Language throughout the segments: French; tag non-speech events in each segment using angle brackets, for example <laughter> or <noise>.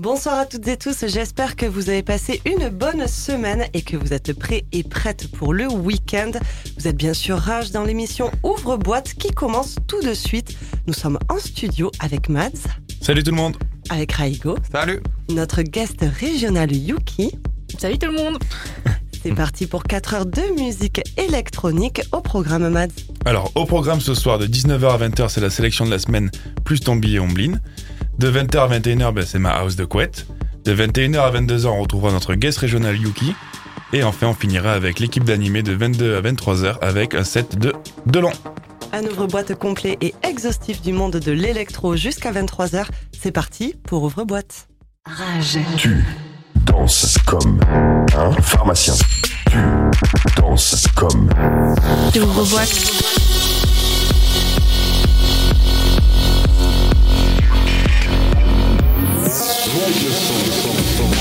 Bonsoir à toutes et tous, j'espère que vous avez passé une bonne semaine et que vous êtes prêts et prêtes pour le week-end. Vous êtes bien sûr rage dans l'émission Ouvre Boîte qui commence tout de suite. Nous sommes en studio avec Mads. Salut tout le monde. Avec Raigo. Salut. Notre guest régional Yuki. Salut tout le monde. <laughs> C'est parti pour 4 heures de musique électronique au programme Mads. Alors, au programme ce soir de 19h à 20h, c'est la sélection de la semaine plus ton billet Omblin. De 20h à 21h, ben, c'est ma house de couette. De 21h à 22h, on retrouvera notre guest régional Yuki. Et enfin, on finira avec l'équipe d'animé de 22 à 23h avec un set de Delon. Un ouvre-boîte complet et exhaustif du monde de l'électro jusqu'à 23h. C'est parti pour ouvre-boîte. Rage. Tu danses comme un pharmacien. Tu danses comme Tu ouvre-boîte.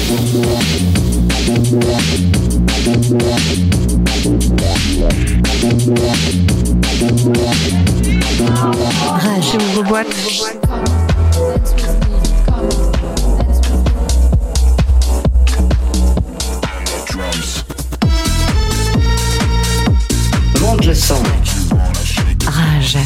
Rage. Tu ouvre-boîte. Monte le son. Rage.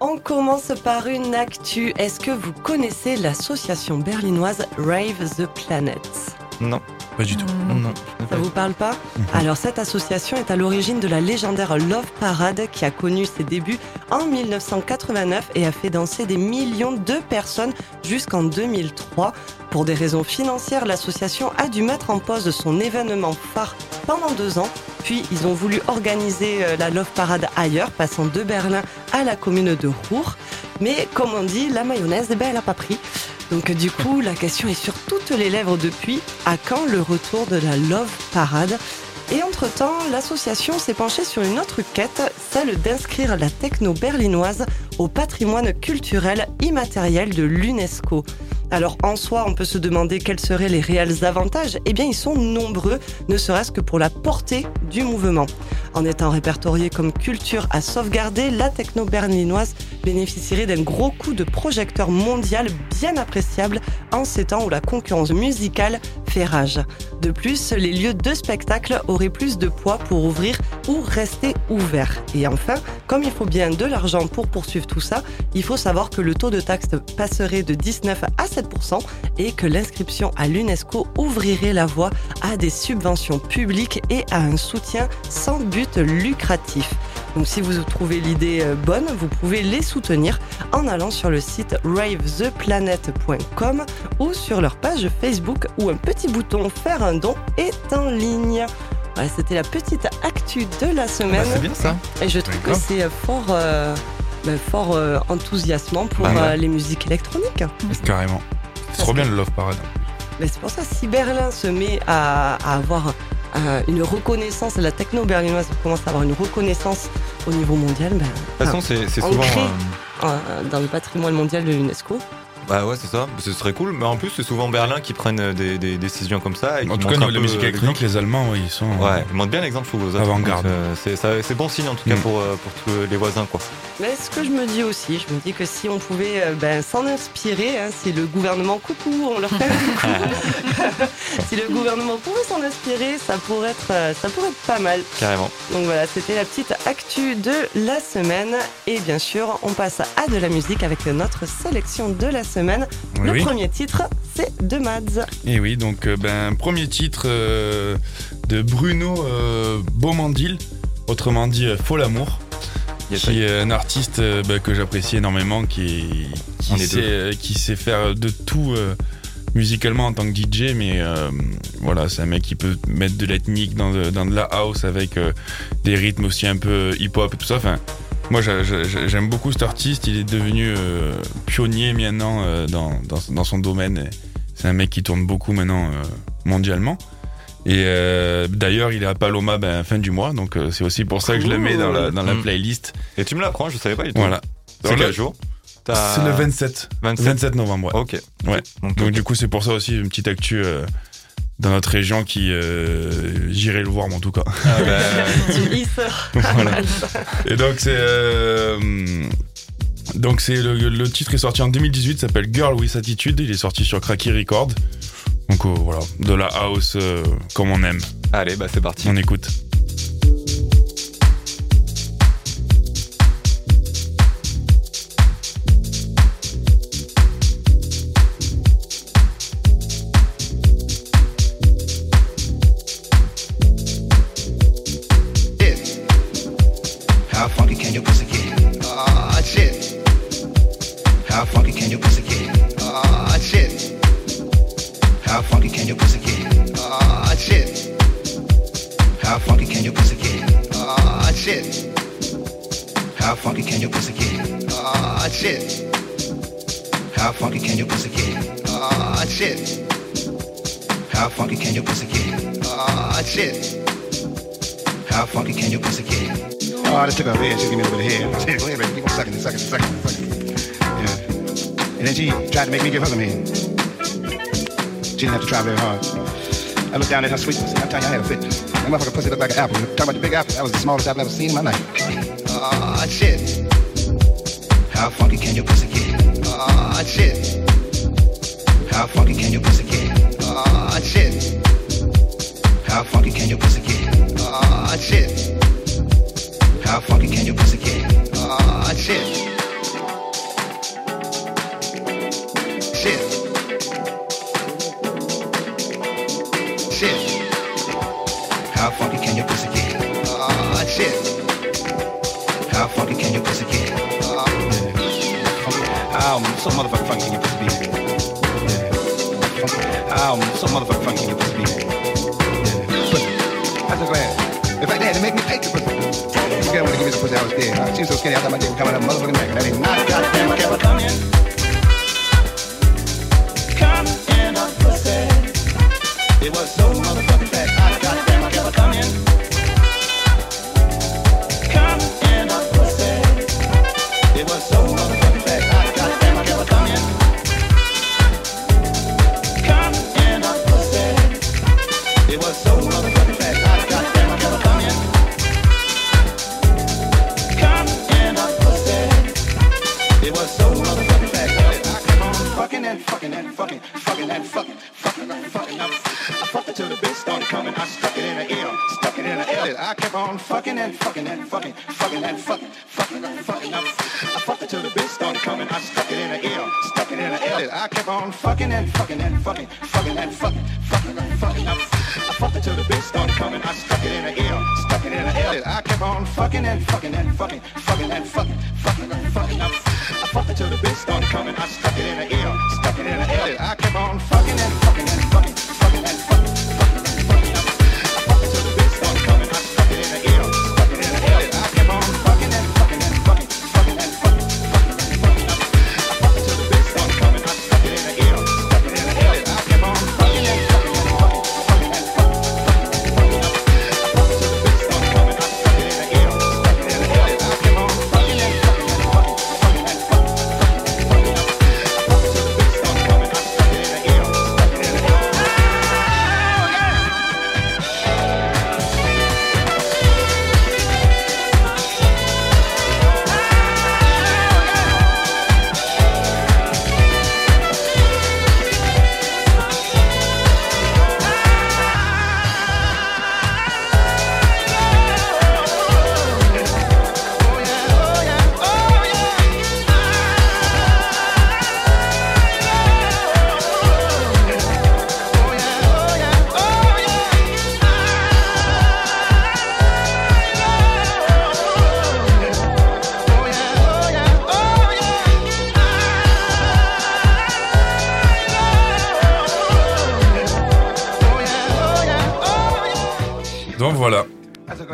On commence par une actu. Est-ce que vous connaissez l'association berlinoise Rave the Planet? Non. Pas du tout. Non. Ça vous parle pas? Alors cette association est à l'origine de la légendaire Love Parade qui a connu ses débuts en 1989 et a fait danser des millions de personnes jusqu'en 2003. Pour des raisons financières, l'association a dû mettre en pause son événement phare pendant deux ans. Puis ils ont voulu organiser euh, la Love Parade ailleurs, passant de Berlin à la commune de Ruhr. Mais comme on dit, la mayonnaise, eh ben, elle a pas pris. Donc du coup, la question est sur toutes les lèvres depuis. À quand le retour de la Love Parade? Et entre-temps, l'association s'est penchée sur une autre quête, celle d'inscrire la techno berlinoise au patrimoine culturel immatériel de l'UNESCO. Alors en soi, on peut se demander quels seraient les réels avantages. Eh bien, ils sont nombreux, ne serait-ce que pour la portée du mouvement. En étant répertoriée comme culture à sauvegarder, la techno berlinoise bénéficierait d'un gros coup de projecteur mondial bien appréciable en ces temps où la concurrence musicale fait rage. De plus, les lieux de spectacle auraient plus de poids pour ouvrir ou rester ouverts. Et enfin, comme il faut bien de l'argent pour poursuivre tout ça, il faut savoir que le taux de taxe passerait de 19 à 7% et que l'inscription à l'UNESCO ouvrirait la voie à des subventions publiques et à un soutien sans but lucratif. Donc si vous trouvez l'idée euh, bonne, vous pouvez les soutenir en allant sur le site ravetheplanet.com ou sur leur page Facebook où un petit bouton faire un don est en ligne. Voilà, c'était la petite actu de la Bah, semaine. c'est bien ça. Et je trouve que c'est euh, fort, euh, ben, fort euh, enthousiasmant pour Bah euh, les musiques électroniques. Carrément. C'est trop bien le Love Parade. Mais c'est pour ça, si Berlin se met à, à avoir une reconnaissance, la techno berlinoise commence à avoir une reconnaissance au niveau mondial, ben, De toute façon, c'est souvent. Euh, dans le patrimoine mondial de l'UNESCO. Bah ouais, c'est ça. Ce serait cool. Mais en plus, c'est souvent Berlin qui prennent euh, des, des décisions comme ça. Et En qui tout cas, niveau de la musique euh, électronique, les Allemands, ouais, ils sont. l'exemple. Ouais, ils montrent bien l'exemple aux autres. Avant-garde. Euh, C'est ça- c'est bon signe en tout cas Mm. pour, euh, pour tous les voisins quoi. Mais ce que je me dis aussi, je me dis que si on pouvait euh, ben, s'en inspirer, hein, si le gouvernement, coucou, on leur fait un coucou, <laughs> <laughs> si le gouvernement pouvait s'en inspirer, ça pourrait être, euh, ça pourrait être pas mal. Carrément. Donc voilà, c'était la petite actu de la semaine. Et bien sûr, on passe à de la musique avec notre sélection de la semaine. Oui, le oui. premier titre, c'est de Mads. Et oui, donc euh, ben premier titre euh, de Bruno euh, Beaumandil, autrement dit euh, Faux l'amour, Yes, qui est un artiste euh, ben, que j'apprécie énormément, qui, qui, sait, euh, qui sait faire de tout euh, musicalement en tant que DJ, mais euh, voilà, c'est un mec qui peut mettre de l'ethnique dans de, dans de la house avec euh, des rythmes aussi un peu hip-hop et tout ça. Enfin, moi j'a- j'a- j'aime beaucoup cet artiste, il est devenu euh, pionnier maintenant euh, dans, dans, dans son domaine. C'est un mec qui tourne beaucoup maintenant euh, mondialement. Et d'ailleurs, il est à Paloma ben, fin du mois, donc c'est aussi pour ça que je le mets dans la, dans la Mm. playlist. Et tu me l'apprends, je savais pas du tout. Voilà. C'est quel le- jour C'est le 27. 27. 27 novembre, ouais. Ok. Ouais. Donc, du coup, c'est pour ça aussi une petite actu dans notre région qui euh, j'irai le voir, moi, en tout cas. ah, bah. <laughs> Voilà. Et donc c'est euh, Donc c'est le, le titre est sorti en 2018, s'appelle Girl with Attitude. Il est sorti sur Cracky Record. Donc euh, voilà, de la house euh, comme on aime. Allez, bah c'est parti. On écoute. How funky can your pussy get? Ah, shit. How funky can your pussy get? Ah, shit. How funky can your pussy get? Ah, shit. How funky can your pussy get? Ah, shit. How funky can your pussy get? Ah, shit. How funky can your pussy get? Ah, shit. How funky can your pussy get? Oh, I just took her head. <laughs> She gave me a little bit of head. Go ahead, baby. Keep on sucking it, sucking it, sucking it, sucking it. Yeah. And then she tried to make me give her some head. She didn't have to try very hard. I looked down at her sweetness. I'm telling you, I had a fit. That motherfucker pussy looked like an apple. Talking about the big apple. That was the smallest apple I've ever seen in my life. Ah, shit. How funky can your pussy get? Ah, shit. How funky can your pussy get? Ah, shit. How funky can your pussy get? Ah, shit. How funky can your pussy get? Ah, shit. Shit. Um, so motherfucking funky can your pussy be? Yeah. Um, so motherfucking funky can your pussy be? Yeah. Pussy. I'm so glad. In fact, they had to make me take the pussy. You girl wanna give me some pussy, I was dead. She was so skinny, I thought my dick was coming out of motherfucking neck. That ain't not goddamn I ever come in. Come in a pussy. It was so kept on fucking and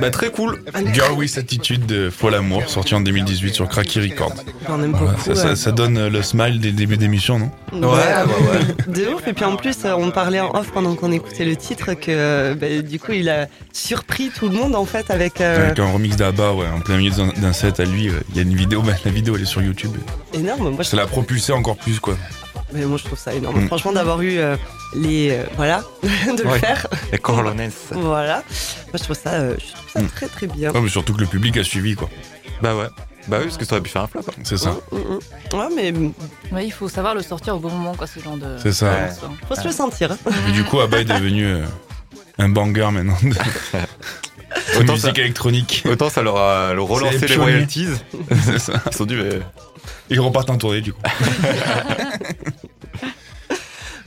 Bah très cool. Girl with Attitude de Amour, sorti en 2018 sur Cracky Record. On aime beaucoup. ça, ça- ouais. ça donne euh, le smile des débuts d'émission, non? Ouais, ouais, <laughs> De ouf. Et puis en plus, euh, on parlait en off pendant qu'on écoutait le titre que euh, bah, du coup, il a surpris tout le monde en fait avec. euh, Avec un remix d'Abba, ouais, en plein milieu d'un- set à lui. Il y a une vidéo, bah, la vidéo elle est sur YouTube. énorme. Moi, je, Ça l'a propulsé encore plus, quoi. Mais moi, je trouve ça énorme. Mm. Franchement, d'avoir eu euh, les. euh, voilà, <laughs> de le Ouais. faire. Les Corlones. Voilà. Moi, je trouve ça, euh, je trouve ça Mm. très très bien. Ouais, mais surtout que le public a suivi, quoi. Bah ouais. Bah oui, parce que ça aurait pu faire un flop. C'est ça. Mm, mm. Ouais, mais Ouais, il faut savoir le sortir au bon moment, quoi, ce genre de. C'est ça. Ouais. faut se le sentir. Et du coup, Abba est devenu euh, un banger maintenant <laughs> Autant musique ça- électronique. Autant ça leur a leur relancé les royalties. <laughs> Ça. Ils sont mais Ils repartent en tournée du coup. <laughs>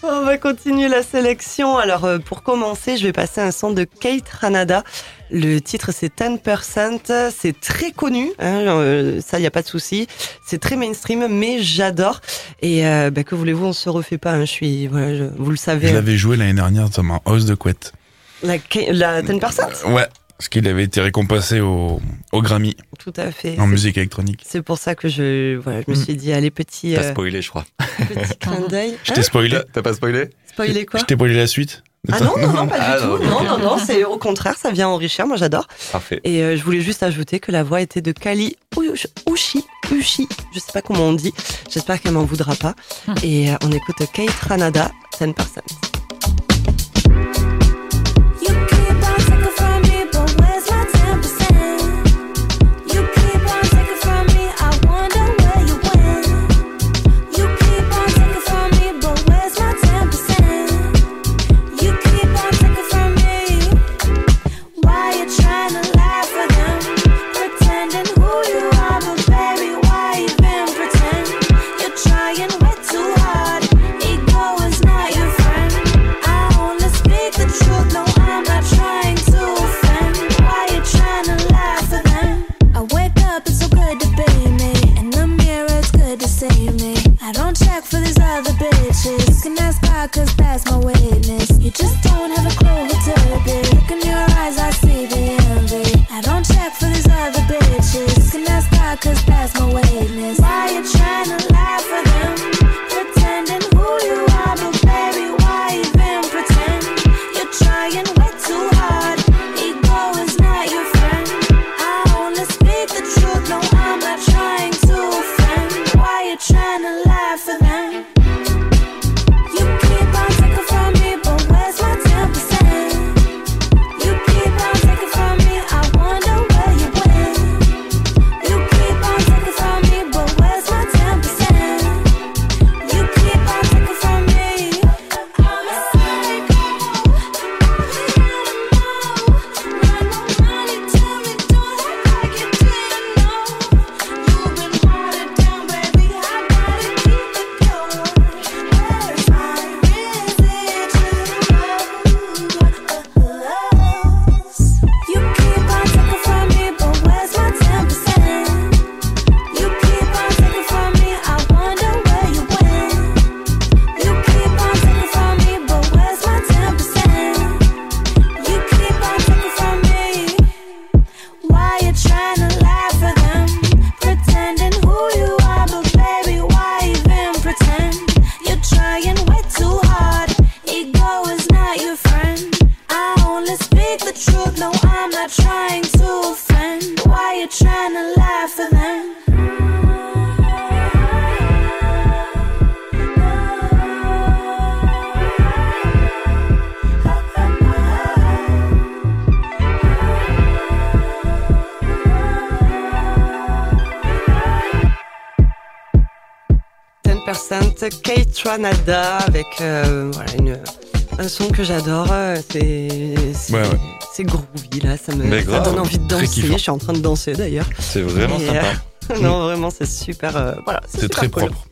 On va continuer la sélection. Alors, euh, pour commencer, je vais passer un son de Kate Ranada. Le titre, c'est 10%. C'est très connu, hein, euh, ça, il n'y a pas de souci. C'est très mainstream, mais j'adore. Et euh, bah, que voulez-vous, on se refait pas. hein, je suis, voilà, je- vous le savez. Je l'avais joué l'année dernière dans ma hausse de couette. La, la 10%, Ouais. Parce qu'il avait été récompensé au, au Grammy tout à fait. en musique électronique. C'est pour ça que je, voilà, je me Mm. suis dit, allez, petit, t'as euh, spoilé, je crois. petit <laughs> clin d'œil. Je t'ai spoilé. Hein T'as pas spoilé Spoiler quoi Je t'ai spoilé la suite. Ah non, non, non, pas Ah, du non, tout. Non, non, non, c'est au contraire, ça vient enrichir. Moi, j'adore. Parfait. Et euh, je voulais juste ajouter que la voix était de Kali Ushi, Ushi, je sais pas comment on dit. J'espère qu'elle m'en voudra pas. Et euh, on écoute Kate Ranada, 10%. Avec euh, voilà, une, un son que j'adore. euh, C'est c'est Ouais, groovy là, ça me Mais ça grave, donne envie de danser. Je suis en train de danser d'ailleurs. C'est vraiment Et, sympa. euh, <laughs> non, vraiment, c'est super. euh, voilà, C'est très cool. propre.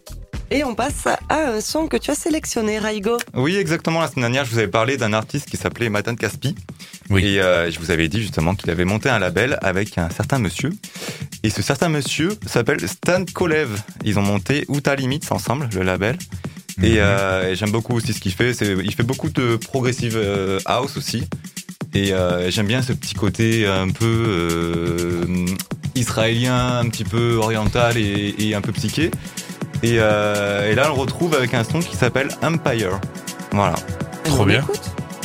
Et on passe à un son que tu as sélectionné, Raigo. Oui, exactement. La semaine dernière, je vous avais parlé d'un artiste qui s'appelait Matan Caspi. Oui. Et euh, je vous avais dit justement qu'il avait monté un label avec un certain monsieur. Et ce certain monsieur s'appelle Stan Kolev. Ils ont monté Outa Limits ensemble, le label. Et, Mhm. euh, et j'aime beaucoup aussi ce qu'il fait. C'est, il fait beaucoup de progressive euh, house aussi. Et euh, j'aime bien ce petit côté un peu euh, israélien, un petit peu oriental et, et un peu psyché. Et, euh, et là, on le retrouve avec un son qui s'appelle Empire. Voilà. Trop bien.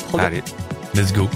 Trop bien. Allez. Let's go.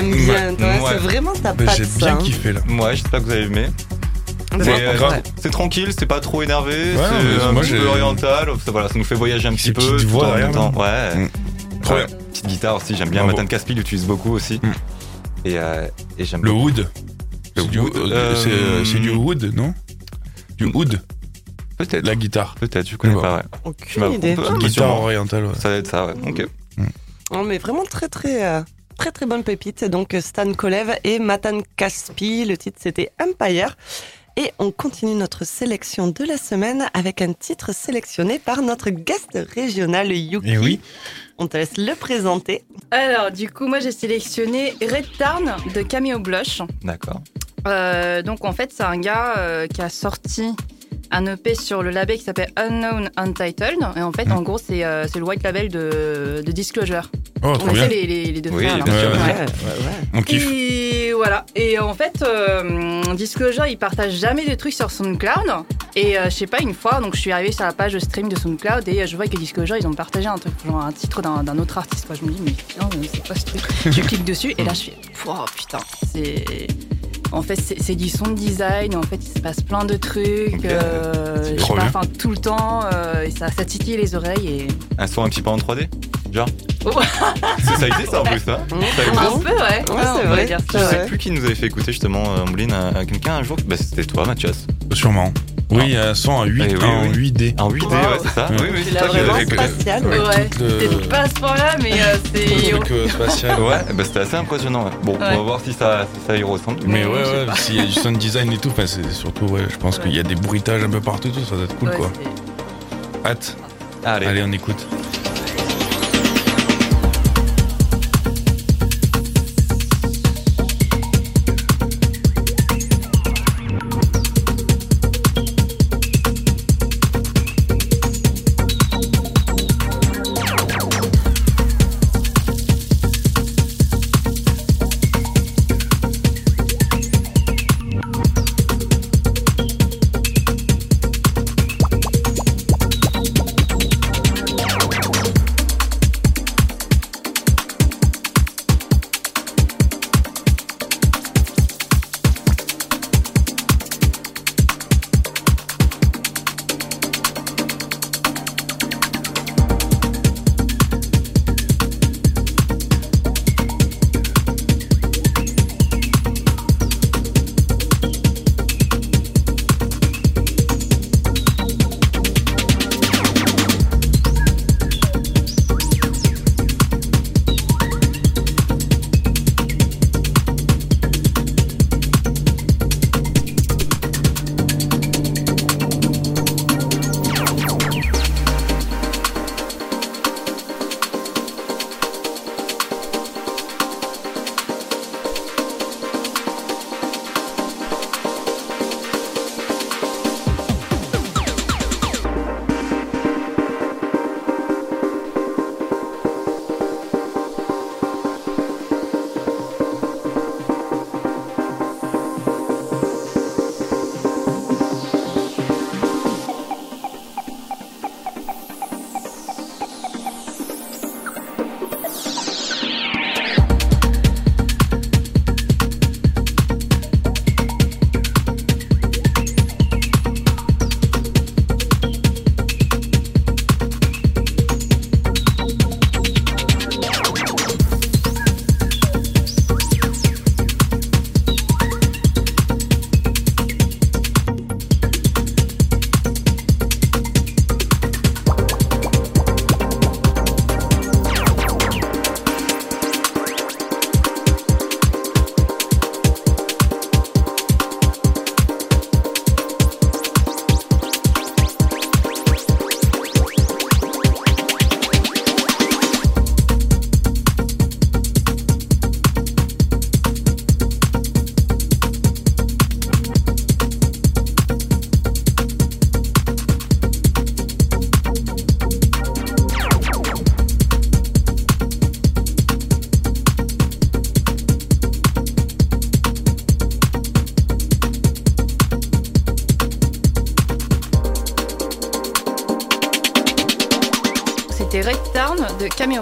T'aimes bien. Ouais, toi, ouais. C'est vraiment ta patte, J'ai ça. bien hein. kiffé là. Ouais, j'espère que vous avez aimé. C'est ouais. euh, tranquille, c'est pas trop énervé, c'est un moi, petit peu oriental. Ça, voilà, ça nous fait voyager un petit peu. petites tout voix derrière, temps. Ouais. Mm. Trop bien. Petite guitare aussi, j'aime bien. Bravo. Matan Caspi l'utilise beaucoup aussi. Mm. Et, euh, et j'aime Le wood. C'est du, wood, euh, non? Du wood, Peut-être. la guitare. Peut-être, je connais pas, ouais. Aucune idée. Guitare orientale, ouais. Ça va être ça, ouais. Ok. Oh, mais vraiment très très euh, très très bonne pépite. Donc Stan Kolev et Matan Kaspi. Le titre c'était Empire. Et on continue notre sélection de la semaine avec un titre sélectionné par notre guest régional Yuki. Et oui. On te laisse le présenter. Alors, du coup, moi j'ai sélectionné Red Tarn de Cameo Blush. D'accord. Euh, donc en fait, c'est un gars euh, qui a sorti un EP sur le label qui s'appelle Unknown Untitled. Et en fait, en gros, c'est euh, c'est le white label de, de Disclosure. Oh, On bien. les, les, les deux Oui, frères. là. Ouais, Ouais, ouais. On kiffe. Et voilà. Et en fait, euh, Disclosure, il partage jamais de trucs sur SoundCloud. Et euh, je sais pas, une fois, donc je suis arrivée sur la page de stream de SoundCloud et euh, je vois que Disclosure, ils ont partagé un truc, genre un titre d'un d'un autre artiste. Quoi. Je me dis, mais putain, mais c'est quoi ce truc? Je clique dessus et là, je fais, oh putain, c'est. En fait, c'est du son design. En fait, il se passe plein de trucs. Euh, je pas, bien. enfin, tout le temps. euh, et ça, ça titille les oreilles. Et... Un son un petit peu en 3D Genre Oh. C'est ça été ça en plus, ça Ça a été Un peu, ouais. Ouais, on c'est vrai. dire Je ça. sais Ouais. plus qui nous avait fait écouter justement euh, Ambline à, à quelqu'un un jour. Bah, c'était toi, Mathias. Sûrement. Oui, il y a un son en 8, Eh oui, en oui. 8D. En 8D, Wow. ouais, c'est ça. Oui, oui, C'est la toi qui vraiment l'avais écouté. spatial. Ouais, le- c'est pas à ce point-là, mais euh, Le c'est. truc spatial. Ouais, bah, c'était assez impressionnant. ouais. Bon, on va voir si ça, si ça y ressemble. Mais ouais, ouais, s'il y a du sound design et tout, enfin, c'est surtout, ouais, je pense Ouais. qu'il y a des bruitages un peu partout, tout, ça doit être cool, Ouais, quoi. Hâte. Allez, Allez, on écoute.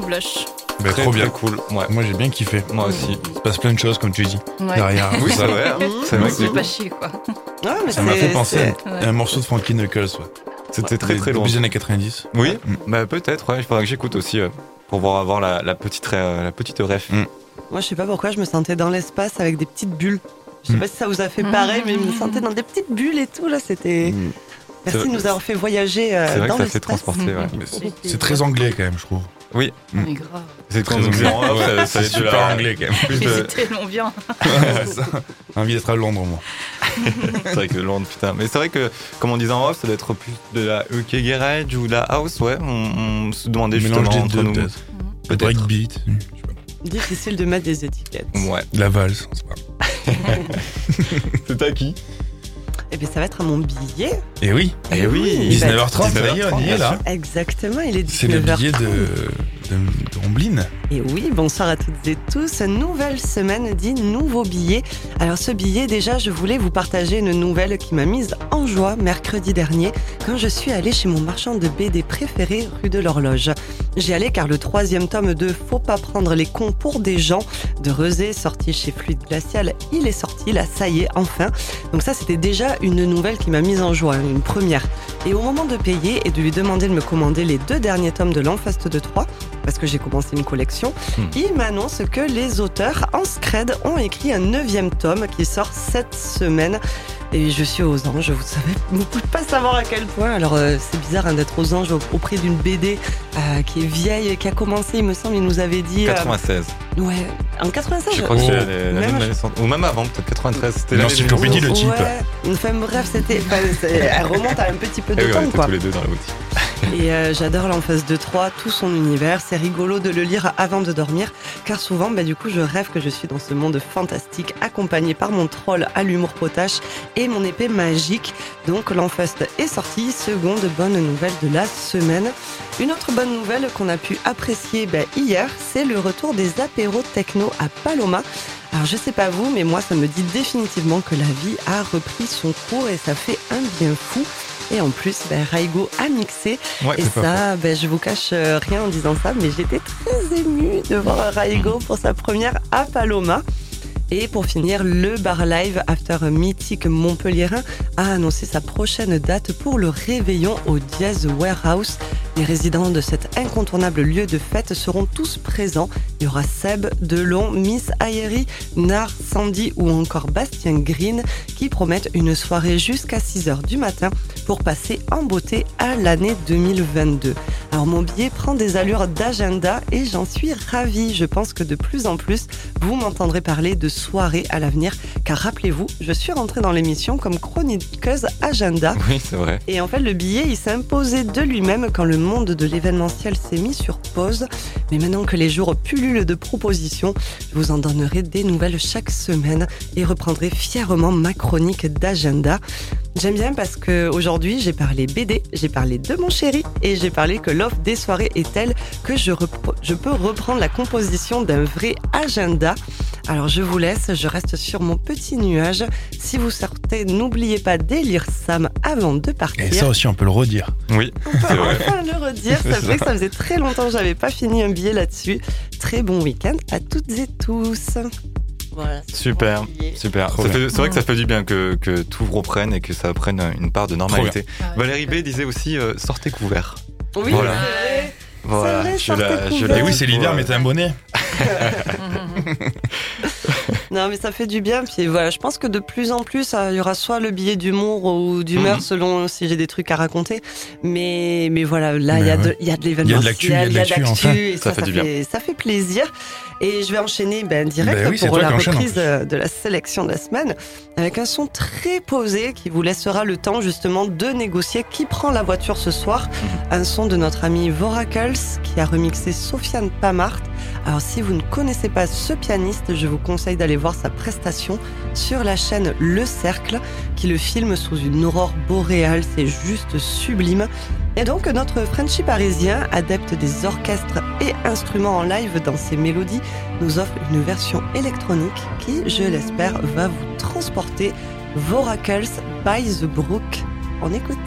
Blush. Bah, Très, trop bien. très cool. Ouais. Moi, j'ai bien kiffé. Moi aussi. Il se passe plein de choses, comme tu dis. Ouais. Derrière. Oui, ça, c'est vrai. hein. <laughs> C'est vrai que C'est c'est pas chier, quoi. Ah, mais ça m'a c'est- fait penser c'est- à Ouais. un morceau de Frankie Knuckles. Ouais. C'était très très long. Début des années 90. Oui, Mm. bah peut-être, ouais, il faudra que j'écoute aussi euh, pour voir avoir la, la petite, euh, la petite ref. Mm. Moi, je sais pas pourquoi, je me sentais dans l'espace avec des petites bulles. Je sais Mm. pas si ça vous a fait pareil, mais je me sentais dans des petites bulles et tout, là, c'était... Mm. Merci C'est- de nous avoir fait voyager euh, C'est vrai dans que ça fait l'espace. transporter, ouais. Mais c'est- <laughs> C'est très anglais quand même, je trouve. Oui, Mm. Mais grave. c'est Très Ouais, ça- ça c'est va être de super la- anglais quand même. Plus Mais de- c'est tellement bien. <laughs> Envie d'être à Londres, moi. <laughs> C'est vrai que Londres, putain. Mais c'est vrai que, comme on disait en off, ça doit être plus de la UK Garage ou de la House, ouais. On, on se demandait justement Mélange des entre deux, nous. peut-être. Peut-être. Breakbeat. je sais pas. Difficile de mettre des étiquettes. Ouais. La valse, on sait pas. C'est à qui Et bien, ça va être à mon billet. Et oui, Eh oui, 19h30, ça y est, on y est là. Exactement, il est 19h30. C'est le billet de, de, de Rombline. Et oui, bonsoir à toutes et tous. Nouvelle semaine dit nouveau billet. Alors ce billet, déjà, je voulais vous partager une nouvelle qui m'a mise en joie mercredi dernier quand je suis allée chez mon marchand de BD préféré rue de l'Horloge. J'y allais car le troisième tome de Faut pas prendre les cons pour des gens de Rezé, sorti chez Fluide Glacial, il est sorti là, ça y est, enfin. Donc ça, c'était déjà une nouvelle qui m'a mise en joie, une première. Et au moment de payer et de lui demander de me commander les deux derniers tomes de l'Enfast de 3, parce que j'ai commencé une collection, il m'annonce que les auteurs en scred ont écrit un neuvième tome qui sort cette semaine. Et je suis aux anges, vous savez, vous ne pouvez pas savoir à quel point. Alors euh, c'est bizarre hein, d'être aux anges au- auprès d'une BD euh, qui est vieille, qui a commencé, il me semble, il nous avait dit... euh, 96. ouais, en 96 Je crois que oh, c'est l'année- l'année même- de naissance. Ou même avant, peut-être 93. C'était l'année L'encyclopédie, de le type. Ouais, enfin bref, c'était, elle remonte à un petit peu <laughs> de Eh on temps était quoi. tous les deux dans la boutique. Et euh, j'adore l'Enfance de 3, tout son univers. C'est rigolo de le lire avant de dormir, car souvent, bah, du coup, je rêve que je suis dans ce monde fantastique, accompagné par mon troll à l'humour potache et mon épée magique. Donc, l'Enfast est sorti, seconde bonne nouvelle de la semaine. Une autre bonne nouvelle qu'on a pu apprécier bah, hier, c'est le retour des apéros techno à Paloma. Alors je sais pas vous, mais moi ça me dit définitivement que la vie a repris son cours et ça fait un bien fou. Et en plus, ben, Raigo a mixé. Ouais, et ça, ben, je vous cache euh, rien en disant ça, mais j'étais très émue de voir Raigo pour sa première à Paloma. Et pour finir, le bar live After Mythique Montpellierin a annoncé sa prochaine date pour le réveillon au Diaz Warehouse. Les résidents de cet incontournable lieu de fête seront tous présents. Il y aura Seb, Delon, Miss Ayeri, Nar, Sandy ou encore Bastien Green qui promettent une soirée jusqu'à 6h du matin pour passer en beauté à l'année 2022. Alors mon billet prend des allures d'agenda et j'en suis ravie. Je pense que de plus en plus, vous m'entendrez parler de soirées à l'avenir car rappelez-vous, je suis rentrée dans l'émission comme chroniqueuse agenda. <laughs> Oui, c'est vrai. Et en fait, le billet, il s'est imposé de lui-même quand le monde de l'événementiel s'est mis sur pause. Mais maintenant que les jours pullulent de propositions, je vous en donnerai des nouvelles chaque semaine et reprendrai fièrement ma chronique d'agenda. J'aime bien parce que aujourd'hui j'ai parlé BD, j'ai parlé de mon chéri et j'ai parlé que l'offre des soirées est telle que je, je peux reprendre la composition d'un vrai agenda. Alors je vous laisse, je reste sur mon petit nuage. Si vous sortez, n'oubliez pas d'élire Sam avant de partir. Et ça aussi, on peut le redire. Oui, vrai. Enfin le redire, ça fait que ça faisait très longtemps que j'avais pas fini un billet là-dessus. Très bon week-end à toutes et tous. Voilà. Super, super. C'est vrai que ça fait du bien que, que tout reprenne et que ça prenne une part de normalité. Ah Valérie. B disait aussi euh, sortez couvert. Oui, Voilà. Voilà, vrai, je la, je couvert. la Et oui, c'est l'hiver, mais t'as un bonnet. <laughs> <laughs> Non, mais ça fait du bien. Puis voilà, je pense que de plus en plus, euh, il y aura soit le billet d'humour ou d'humeur Mhm. selon si j'ai des trucs à raconter. Mais, mais voilà, là, il y, a Mais de- ouais. il y a de Il y a l'événement. de l'actu, il y a de l'actu, enfin. Ça, Ça fait ça du bien. fait, ça fait plaisir. Et je vais enchaîner ben, direct Ben oui, pour la reprise euh, de la sélection de la semaine avec un son très posé qui vous laissera le temps justement de négocier qui prend la voiture ce soir. Mhm. Un son de notre ami Voracles qui a remixé Sofiane Pamart. Alors si vous ne connaissez pas ce pianiste, je vous conseille d'aller voir sa prestation sur la chaîne Le Cercle qui le filme sous une aurore boréale, c'est juste sublime. Et donc notre Frenchy parisien, adepte des orchestres et instruments en live dans ses mélodies, nous offre une version électronique qui, je l'espère, va vous transporter Voracles by the Brook. On écoute.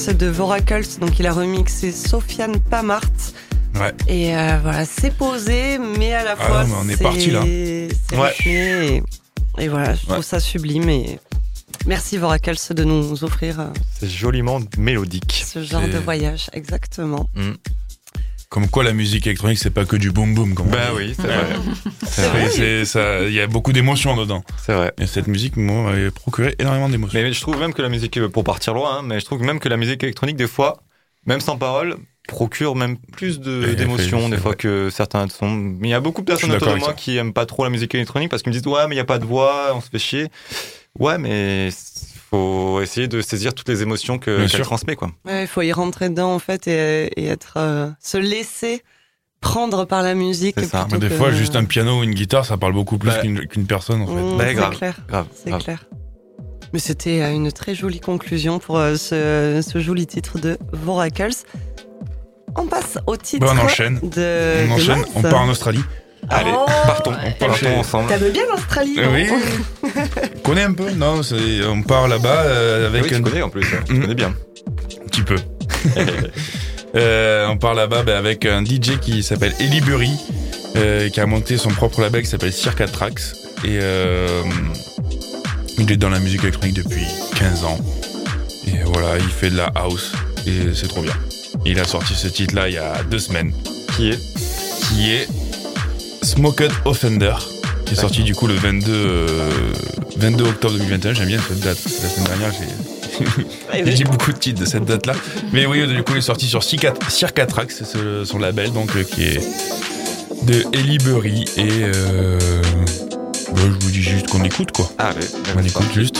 Remix de Voracles. Donc il a remixé Sofiane Pamart. Ouais. Et euh, voilà, c'est posé, mais à la Ah fois. non, mais on est parti, là. Ouais. et, et voilà, je trouve ça sublime. Et merci Voracles de nous offrir euh, C'est joliment mélodique. ce genre de voyage, exactement. Comme quoi, la musique électronique, c'est pas que du boom boom. Comme Bah oui, c'est vrai. Ça- Il y a beaucoup d'émotions dedans. C'est vrai. Et cette musique, moi, m'a procuré énormément d'émotions. Mais je trouve même que la musique, euh, pour partir loin, hein, mais je trouve même que la musique électronique, des fois, même sans parole, procure même plus d'émotions, des fois vrai. que certains sons. Mais il y a beaucoup de personnes autour de moi qui aiment pas trop la musique électronique parce qu'ils me disent ouais, mais il y a pas de voix, on se fait chier. Ouais, mais faut essayer de saisir toutes les émotions que qu'elle transmet, quoi. Ouais, il faut y rentrer dedans en fait et, et être euh, se laisser prendre par la musique. Ça. Mais des que- fois, juste un piano ou une guitare, ça parle beaucoup plus Bah. qu'une personne, en fait. Mmh, Bah, c'est grave. clair, Grave. c'est clair. Mais c'était euh, une très jolie conclusion pour euh, ce, ce joli titre de Voracles. On passe au titre Bah, on enchaîne. de, on enchaîne, on part en Australie. Allez, Oh, partons, partons ensemble. T'aimes bien l'Australie oui. <laughs> Connais un peu Non, on part là-bas euh, avec oui, tu un connais en plus, hein. tu Mm. connais bien. petit peu. <laughs> Euh, on part là-bas bah, avec un DJ qui s'appelle Eli Burry, euh, qui a monté son propre label qui s'appelle Circa Tracks. Et euh, il est dans la musique électronique depuis 15 ans. Et voilà, il fait de la house. Et c'est trop bien. Il a sorti ce titre-là il y a deux semaines, Qui est? Qui est Smoked Offender, qui est sorti du coup le 22, euh, 22 octobre 2021. J'aime bien cette date. La semaine dernière, j'ai <laughs> <laughs> j'ai beaucoup de titres de cette date-là. Mais oui, du coup, il est sorti sur Circa, Circa Tracks, c'est ce- son label, donc euh, qui est de Ellie Burry. Et euh, bah, je vous dis juste qu'on écoute, quoi. Allez, On écoute juste.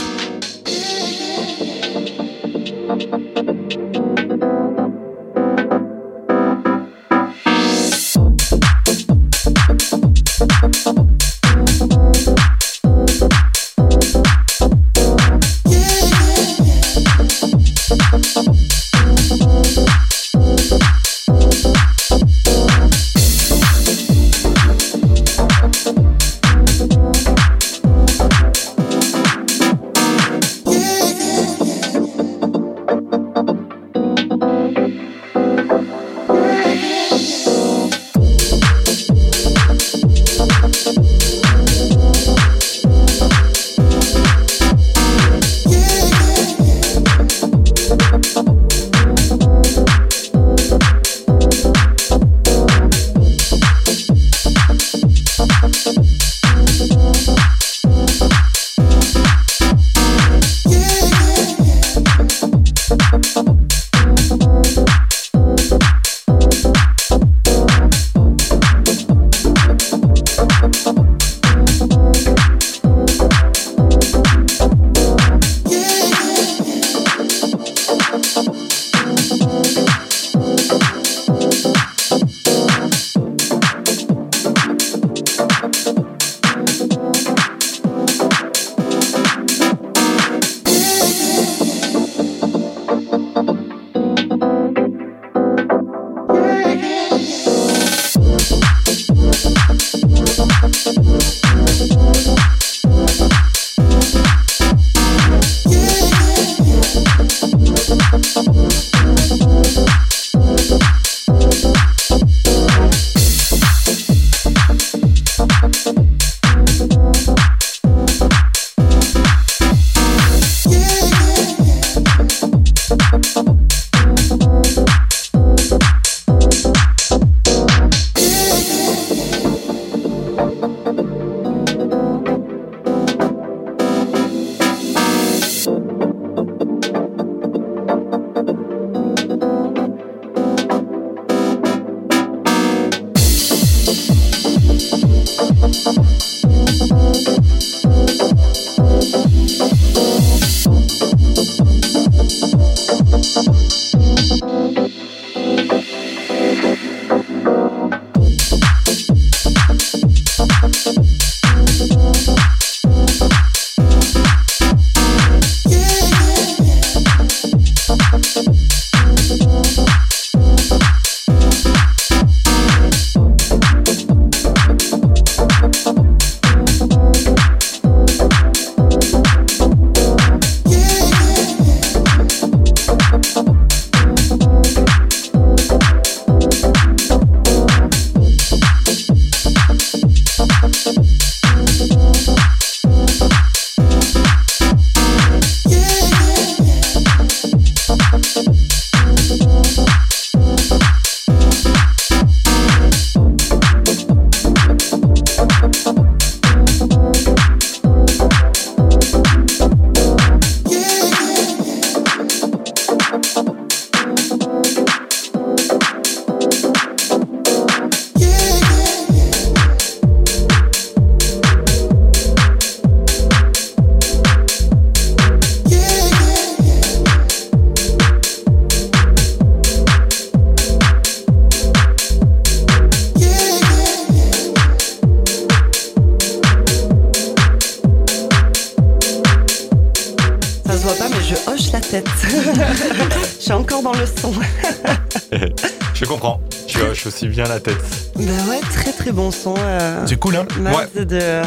Euh, C'est cool, hein Max de,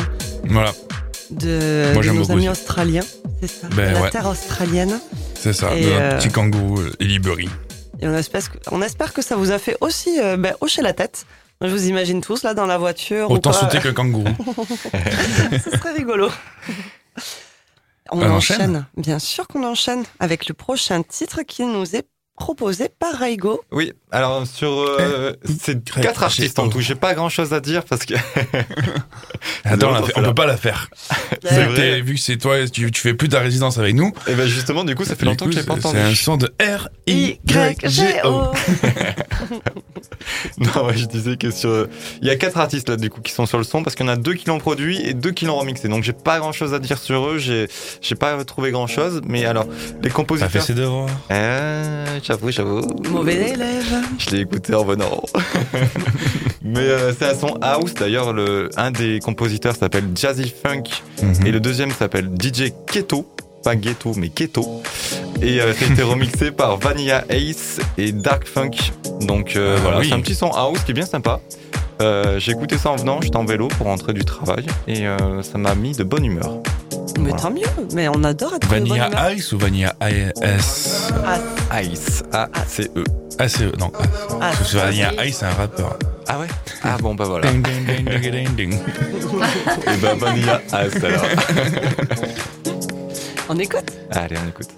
Voilà, de, Moi, de nos amis aussi. australiens. C'est ça. Ben de la ouais. terre australienne. c'est ça. Et, de euh, un petit kangourou euh, Eliberry. Et on espère, que, on espère que ça vous a fait aussi ben, hocher la tête. Je vous imagine tous là dans la voiture. Autant sauter que <laughs> kangourou. Ce serait rigolo. <laughs> On On enchaîne. enchaîne Bien sûr qu'on enchaîne avec le prochain titre qui nous est proposé par Raigo. Oui, alors sur euh, ces Cré- quatre artistes en tout, j'ai pas grand chose à dire parce que <laughs> Attends, on, fait- peut pas la faire. C'est Vu que vrai. t'es- Vu que c'est toi, tu, tu fais plus ta résidence avec nous. Et ben justement, du coup, ça fait Du longtemps coup, que j'ai pas entendu. C'est un son de R-I-Y-G-O. <laughs> Non, ouais, je disais que sur. Il y a quatre artistes là, du coup, qui sont sur le son parce qu'il y en a deux qui l'ont produit et deux qui l'ont remixé. Donc, j'ai pas grand chose à dire sur eux. J'ai, j'ai pas trouvé grand chose. Mais alors, les Ça fait compositeurs. ses devoirs. Euh, j'avoue, j'avoue. Mauvais élève. Je l'ai écouté en venant. <laughs> mais euh, c'est un son house. D'ailleurs, le, un des compositeurs s'appelle Jazzy Funk Mhm. et le deuxième s'appelle DJ Keto. Pas Ghetto, mais Keto. Et euh, ça a été remixé <laughs> par Vanilla Ace et Dark Funk. Donc euh, Ah voilà, oui. c'est un petit son house qui est bien sympa. Euh, j'ai écouté ça en venant, j'étais en vélo pour rentrer du travail et euh, ça m'a mis de bonne humeur. Mais Voilà. tant mieux. Mais on adore être de bonne humeur. Vanilla Ice ou Vanilla IS Ice, A-C-E. Ah, c'est. Non. Ah, Parce que Vanilla ah, Ice, c'est un rappeur. Ah ouais? Ah bon, bah voilà. Ding, ding, ding, ding, ding, ding. et bah Vanilla Ice alors. <laughs> On écoute. Allez, on écoute.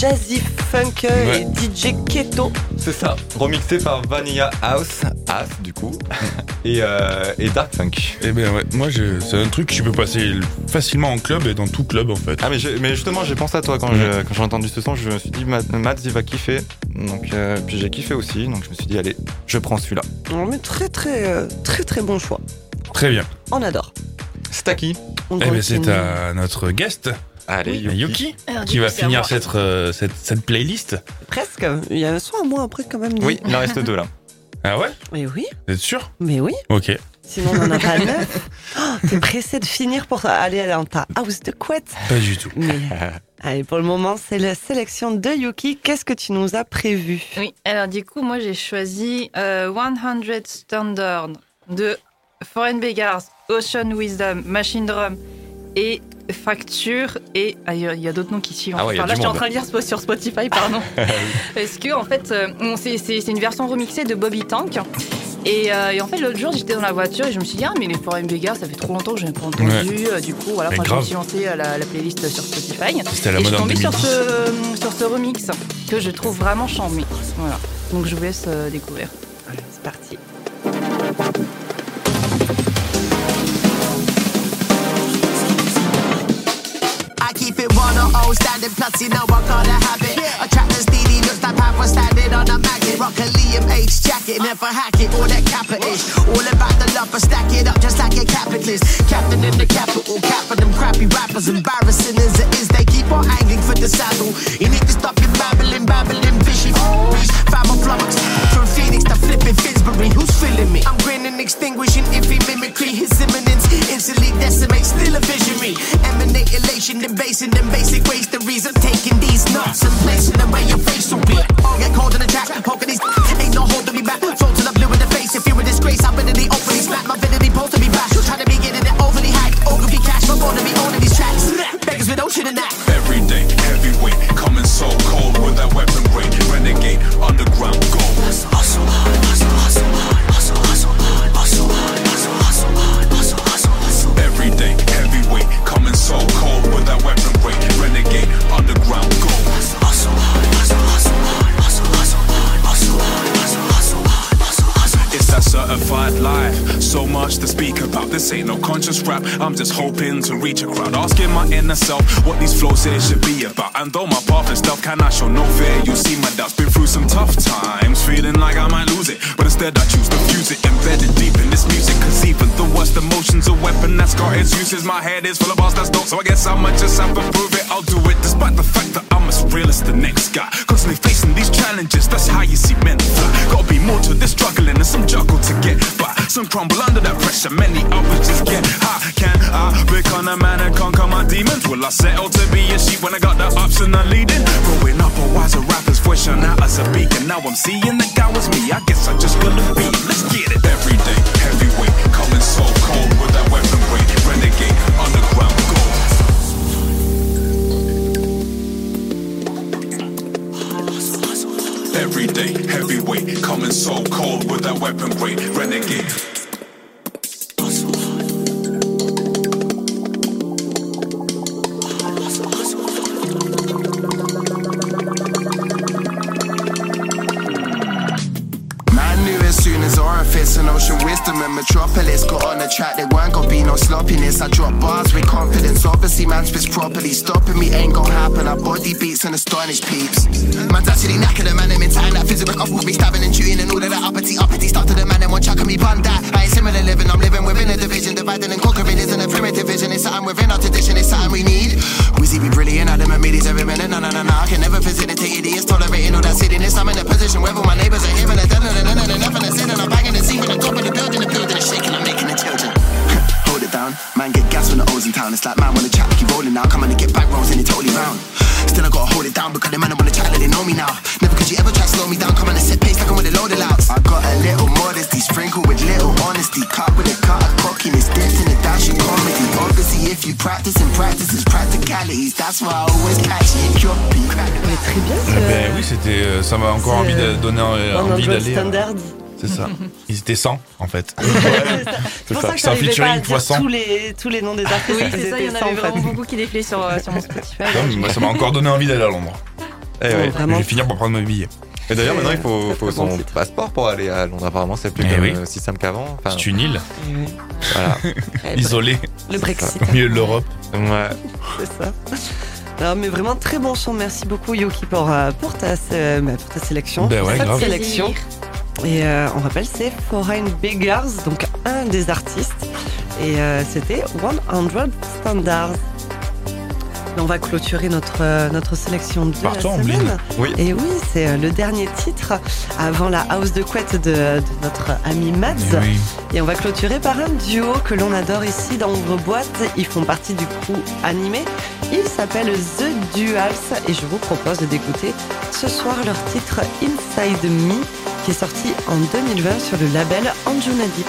Jazzy funk Ouais. et DJ Keto. C'est ça. Remixé par Vanilla House, As du coup, <laughs> et, euh, et Dark Funk. Eh ben ouais, moi c'est un truc que tu peux passer facilement en club et dans tout club en fait. Ah mais, justement j'ai pensé à toi quand Ouais. j'ai entendu ce son, je me suis dit Matt, Matt, il va kiffer. Donc euh, puis j'ai kiffé aussi, donc je me suis dit allez, je prends celui-là. Oh, mais très très euh, très très bon choix. Très bien. On adore. C'est à qui? On Eh ben c'est à notre guest, Allez, Yuki, Yuki. Alors, du qui va finir cette, euh, cette, cette playlist. Presque. Il y a un son à moi après quand même. Oui, il en reste deux là. <laughs> Ah ouais Mais oui, Vous êtes sûr mais oui. Ok. Sinon on en a pas <laughs> neuf. Oh, T'es pressé de finir pour aller dans ta house de couette. Pas du tout. Mais allez, pour le moment, c'est la sélection de Yuki. Qu'est-ce que tu nous as prévu? Oui, alors du coup, moi j'ai choisi euh, 100 Standard de Foreign Beggars, Ocean Wisdom, Machine Drum et Fracture. Et ah, il y a- d'autres noms qui suivent. Ah ouais, Enfin, là, je suis en train de lire sur Spotify, pardon. <laughs> Parce que en fait, euh, c'est une version remixée de Bobby Tank. Et, euh, et en fait, l'autre jour, j'étais dans la voiture et je me suis dit, ah, mais les Foreign Beggars, ça fait trop longtemps que je n'ai pas entendu. Euh, du coup, voilà, je me suis lancé euh, la, la playlist sur Spotify. C'était la Et je suis tombée sur 2010. ce, sur ce remix que je trouve vraiment charmé. Voilà. Donc je vous laisse découvrir. Allez, C'est parti. 100 standing plus, you know I gotta have it. Attract the steely looks like Papa standing on a magnet. Rock a Liam H jacket, never hack it, all that kappa ish. All about the love, but stack it up just like a capitalist. Captain in the capital, cap for them crappy rappers. Embarrassing as it is, they keep on angling for the saddle. You need to stop your babbling, babbling, fishy f***ries. Fama flummox, from Phoenix to flipping Finsbury. Who's feeling me? I'm grinning, extinguishing iffy mimicry. His imminence instantly decimates, still a visionary. Emanate elation, debasing them basic ways. The reason taking these nuts and placing them where your face will be. I'll get cold in the track, poking these. <laughs> Ain't no holding me back. Flow till I'm blue in the face. If you're a disgrace, I'm in the openly smack. My vanity post to be back. Try to be getting it overly hyped. Ogilvy cash, my born to be owning these tracks. Beggars with ocean and that. Every day, heavyweight, coming so cold with that weapon grade. Renegade, underground So much to speak about. This ain't no conscious rap. I'm just hoping to reach a crowd. Asking my inner self what these flows here should be about. And though my path is stealth, can I show no fear? You see my doubts. Been through some tough times, feeling like I might lose it. But instead, I choose to fuse it, embedded deep in this music. Cause even the worst emotions, a weapon that's got its uses. My head is full of bars that's dope. So I guess I might just have to prove it. I'll do it despite the fact that I'm as real as the next guy. Constantly facing these challenges, that's how you see men fly. Gotta be more to this struggling and some juggle to get by. Some crumble under that pressure, many others just get high. Can I become a man and conquer my demons? Will I settle to be a sheep when I got the option of leading? Growing up, a wiser rapper's voice shone out as a beacon. Now I'm seeing the guy was me. I guess I just couldn't be. Let's get it. Every day, Every day, heavyweight, coming so cold with that weapon grade. Renegade. And ocean wisdom and metropolis got on the track. There weren't gonna be no sloppiness. I drop bars with confidence. Obviously, man spits properly. Stopping me ain't gonna happen. I body beats and astonish peeps. Man's actually knackered. The man, I'm in time. That physical off with me stabbing and shooting and all of that uppity uppity stuff to the man. And one chucking me bun that. I ain't similar living. I'm living within a division. Dividing and conquering isn't a primitive vision. It's something within our tradition. It's something we need. Wizzy be brilliant. Adam and media every minute. No, no, no, no. I can never facilitate idiots tolerating all that silliness. I'm in a position where all my neighbors are hearing it. Done and done and nothing. And I'm banging and seeing the top of the building. The building is shaking. I'm making the children. <laughs> Hold it down. Man, get gas when the O's in town. It's like man when the chat keep rolling now. Come on and get back rolls and it's totally round. Still, I gotta hold it down because the man wanna chat, let they know me now. Never could you ever try to slow me down. Come on and set pace like I'm with a load of louds. I got a little modesty, sprinkled with little honesty. Cut with a cut of cockiness, dipped in a dash of comedy. Obviously, if you practice and practices practicalities, that's why I always catch you in copy. Mais très bien. Eh ben oui, c'était, euh, ça m'a encore envie de donner euh, envie d'aller. euh, Standard. C'est ça. Ils étaient 100 en fait. <laughs> C'est pour ça que C'est un j'arrivais pas à featuring dire fois 100. tous les, tous les noms des artistes. Oui, c'est ça, il y en avait 100, en fait. vraiment beaucoup qui défilaient sur, euh, sur mon Spotify. Non, mais moi, ça m'a encore donné envie d'aller à Londres. Eh ouais. Vraiment. Je vais finir par prendre mon billet. Et d'ailleurs, maintenant, il faut, son passeport pour aller à Londres. Apparemment, c'est plus Eh comme, oui. euh, si simple qu'avant. Enfin, C'est une île, oui. voilà. <laughs> Eh, isolée, Le Brexit. au milieu de l'Europe. Ouais. C'est ça. Alors, mais vraiment très bon son. Merci beaucoup Yuki pour, euh, pour, ta, bah, pour ta sélection. Ben ouais, grave. sélection. Et euh, on rappelle, c'est Foreign Beggars, donc un des artistes. Et euh, c'était 100 Standards. Et on va clôturer notre, euh, notre sélection de Partons, la semaine. Oui. Et oui, c'est le dernier titre avant la house de couette de, de notre ami Mads. Oui. Et on va clôturer par un duo que l'on adore ici dans Ouvre-Boîte. Ils font partie du crew animé. Ils s'appellent The Duals et je vous propose d'écouter ce soir leur titre Inside Me qui est sorti en 2020 sur le label Anjuna Deep.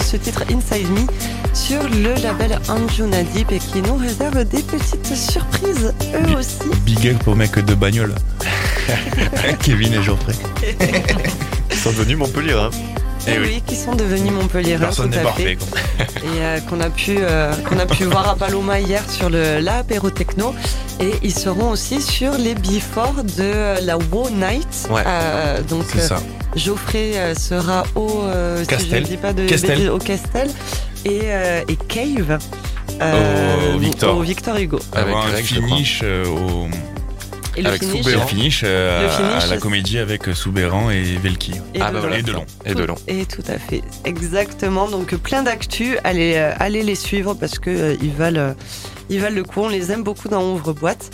Ce titre Inside Me sur le label Anjuna Deep et qui nous réservent des petites surprises eux aussi. Big up au mec de bagnole. <laughs> Kevin et Geoffrey. Ils sont venus Montpellier. Hein. Et Eh oui, oui. qui sont devenus Montpellier. Personne n'est parfait. quoi. et euh, qu'on a pu euh, qu'on a pu voir à Paloma hier sur le la apéro techno et ils seront aussi sur les before de la Wow Night. Ouais. Euh, donc C'est euh, ça. Geoffrey euh, sera au euh, si je Castel. ne dis pas de Castel. bêtises, au Castel et, euh, et Cave Au Victor. au Victor Hugo. Avec Avoir un Greg, finish euh, au Et le Avec finish, Soubéran. le finish, euh, Le à- finish, à la comédie avec euh, Soubéran et Velki. et Ah, de bah voilà. Et Delon. Et de long. Et tout à fait, exactement. Donc plein d'actu, allez, euh, allez les suivre parce que euh, ils valent, euh, ils valent le coup. On les aime beaucoup dans Ouvre Boîte.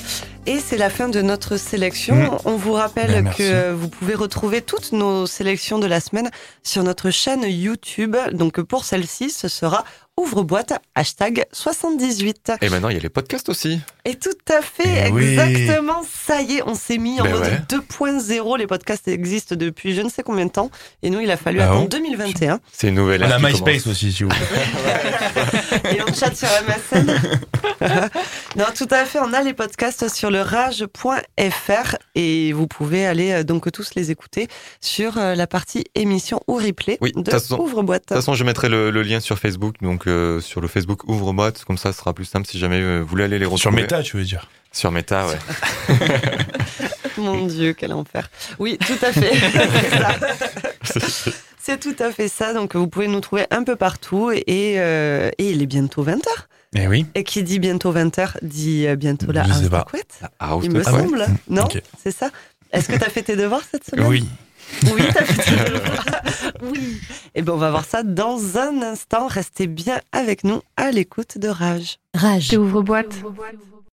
Et c'est la fin de notre sélection. Mmh. On vous rappelle Ben, que vous pouvez retrouver toutes nos sélections de la semaine sur notre chaîne YouTube. Donc pour celle-ci, ce sera Ouvre Boîte hashtag 78. Et maintenant, il y a les podcasts aussi. Et tout à fait, Eh oui. exactement. Ça y est, on s'est mis en Ben mode ouais. 2.0. Les podcasts existent depuis je ne sais combien de temps. Et nous, il a fallu Ah attendre bon 2021. C'est une nouvelle On a MySpace aussi, si vous voulez. <laughs> Et on chatte sur MSN. <laughs> non, tout à fait. On a les podcasts sur le rage.fr et vous pouvez aller euh, donc tous les écouter sur euh, la partie émission ou replay Oui, de de toute façon- Ouvre Boîte. De toute façon, je mettrai le, le lien sur Facebook, donc euh, sur le Facebook Ouvre Boîte, comme ça, ce sera plus simple si jamais vous voulez aller les retrouver. Sur Meta, tu veux dire Sur Meta, ouais. <laughs> Mon Dieu, quel enfer. Oui, tout à fait. <laughs> C'est tout à fait ça. Donc vous pouvez nous trouver un peu partout et, euh, et il est bientôt 20h. Eh oui. Et qui dit bientôt 20h dit euh, bientôt la house pas. de couette. House Il de me couette. semble. Non Ok. C'est ça Est-ce que tu as fait tes devoirs cette semaine? Oui. Oui, t'as. Oui. Et bien, on va voir ça dans un instant. Restez bien avec nous à l'écoute de Rage. Rage. Ouvre boîte.